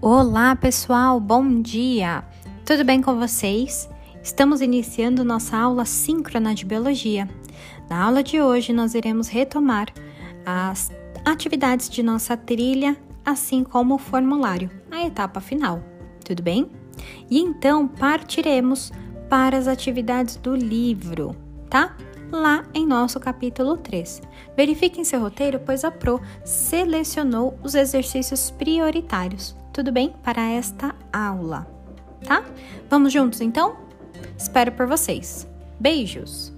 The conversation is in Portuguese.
Olá, pessoal, bom dia! Tudo bem com vocês? Estamos iniciando nossa aula síncrona de biologia. Na aula de hoje, nós iremos retomar as atividades de nossa trilha, assim como o formulário, a etapa final. Tudo bem? E então partiremos para as atividades do livro, tá? Lá em nosso capítulo 3. Verifique em seu roteiro, pois a Pro selecionou os exercícios prioritários tudo bem para esta aula, tá? Vamos juntos então? Espero por vocês. Beijos!